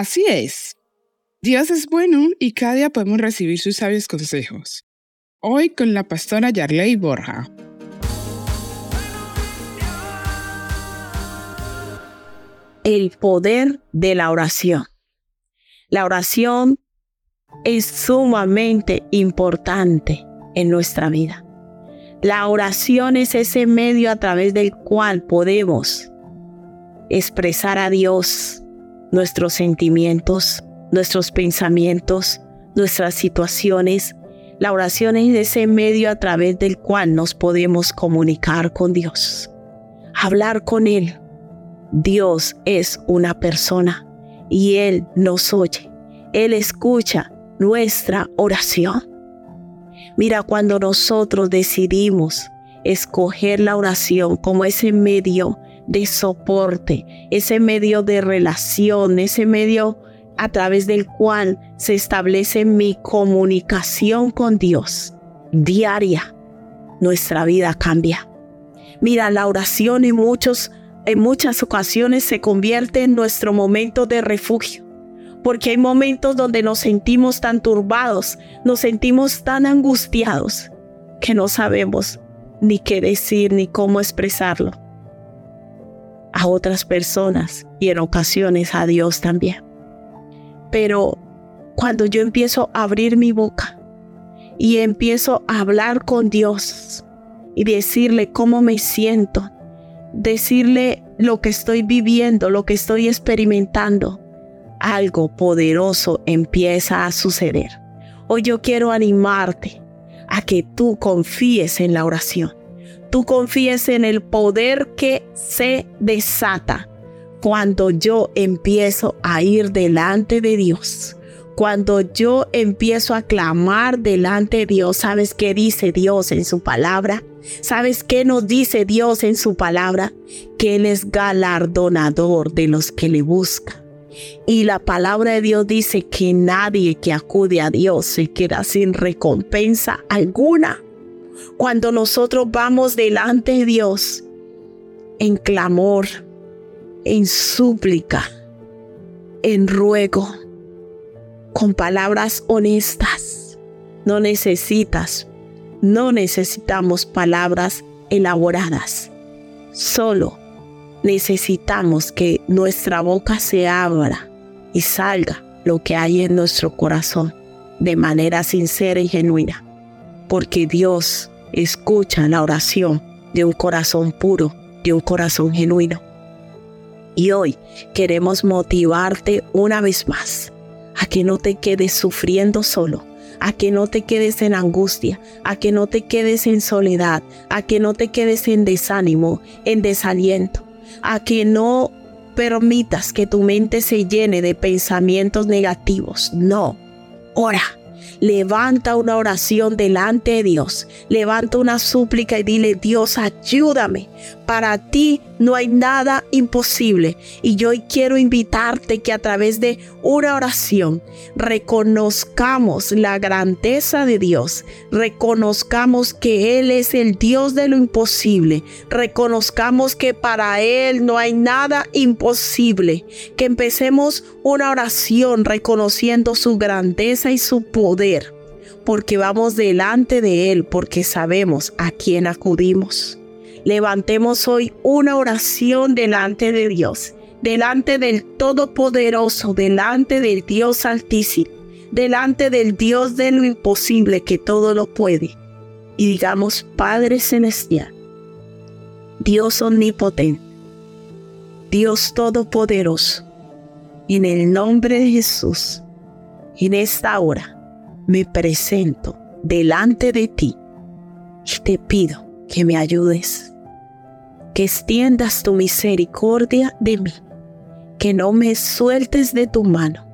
Así es. Dios es bueno y cada día podemos recibir sus sabios consejos. Hoy con la pastora Yarley Borja. El poder de la oración. La oración es sumamente importante en nuestra vida. La oración es ese medio a través del cual podemos expresar a Dios nuestros sentimientos, nuestros pensamientos, nuestras situaciones. La oración es ese medio a través del cual nos podemos comunicar con Dios, hablar con Él. Dios es una persona y Él nos oye. Él escucha nuestra oración. Mira, cuando nosotros decidimos escoger la oración como ese medio de soporte, ese medio de relación, ese medio a través del cual se establece mi comunicación con Dios diaria, nuestra vida cambia. Mira, la oración en, muchos, en muchas ocasiones se convierte en nuestro momento de refugio, porque hay momentos donde nos sentimos tan turbados, nos sentimos tan angustiados, que no sabemos ni qué decir ni cómo expresarlo a otras personas y en ocasiones a Dios también. Pero cuando yo empiezo a abrir mi boca y empiezo a hablar con Dios y decirle cómo me siento, decirle lo que estoy viviendo, lo que estoy experimentando, algo poderoso empieza a suceder. Hoy yo quiero animarte a que tú confíes en la oración. Tú confíes en el poder que se desata cuando yo empiezo a ir delante de Dios, cuando yo empiezo a clamar delante de Dios, ¿sabes qué dice Dios en su palabra? ¿Sabes qué nos dice Dios en su palabra? Que Él es galardonador de los que le buscan. Y la palabra de Dios dice que nadie que acude a Dios se queda sin recompensa alguna. Cuando nosotros vamos delante de Dios en clamor, en súplica, en ruego, con palabras honestas. No necesitas, no necesitamos palabras elaboradas. Solo necesitamos que nuestra boca se abra y salga lo que hay en nuestro corazón de manera sincera y genuina. Porque Dios escucha la oración de un corazón puro, de un corazón genuino. Y hoy queremos motivarte una vez más a que no te quedes sufriendo solo, a que no te quedes en angustia, a que no te quedes en soledad, a que no te quedes en desánimo, en desaliento, a que no permitas que tu mente se llene de pensamientos negativos. No, ora levanta una oración delante de Dios, levanta una súplica y dile, Dios, ayúdame. Para ti no hay nada imposible. Y yo quiero invitarte que a través de una oración reconozcamos la grandeza de Dios, reconozcamos que Él es el Dios de lo imposible, reconozcamos que para Él no hay nada imposible, que empecemos una oración reconociendo su grandeza y su poder, porque vamos delante de Él, porque sabemos a quién acudimos. Levantemos hoy una oración delante de Dios, delante del Todopoderoso, delante del Dios Altísimo, delante del Dios de lo imposible que todo lo puede. Y digamos, Padre Celestial, Dios Omnipotente, Dios Todopoderoso, en el nombre de Jesús, en esta hora me presento delante de ti y te pido que me ayudes que extiendas tu misericordia de mí, que no me sueltes de tu mano,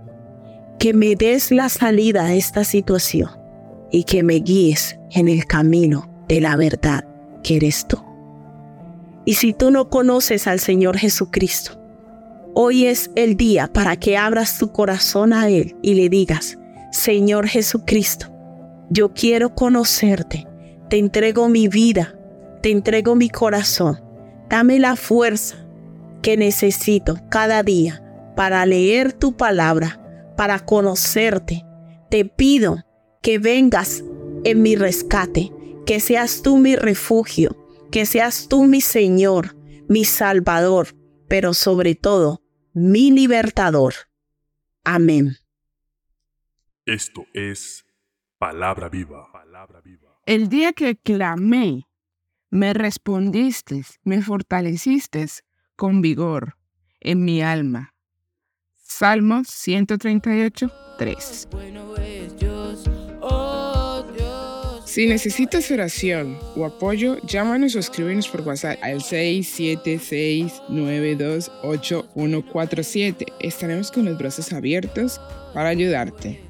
que me des la salida a esta situación y que me guíes en el camino de la verdad que eres tú. Y si tú no conoces al Señor Jesucristo, hoy es el día para que abras tu corazón a Él y le digas, Señor Jesucristo, yo quiero conocerte, te entrego mi vida, te entrego mi corazón Dame la fuerza que necesito cada día para leer tu palabra, para conocerte. Te pido que vengas en mi rescate, que seas tú mi refugio, que seas tú mi Señor, mi Salvador, pero sobre todo mi libertador. Amén. Esto es palabra viva. El día que clamé, me respondiste, me fortaleciste con vigor en mi alma. Salmos 138, 3. Si necesitas oración o apoyo, llámanos o escríbenos por WhatsApp al 676928147. Estaremos con los brazos abiertos para ayudarte.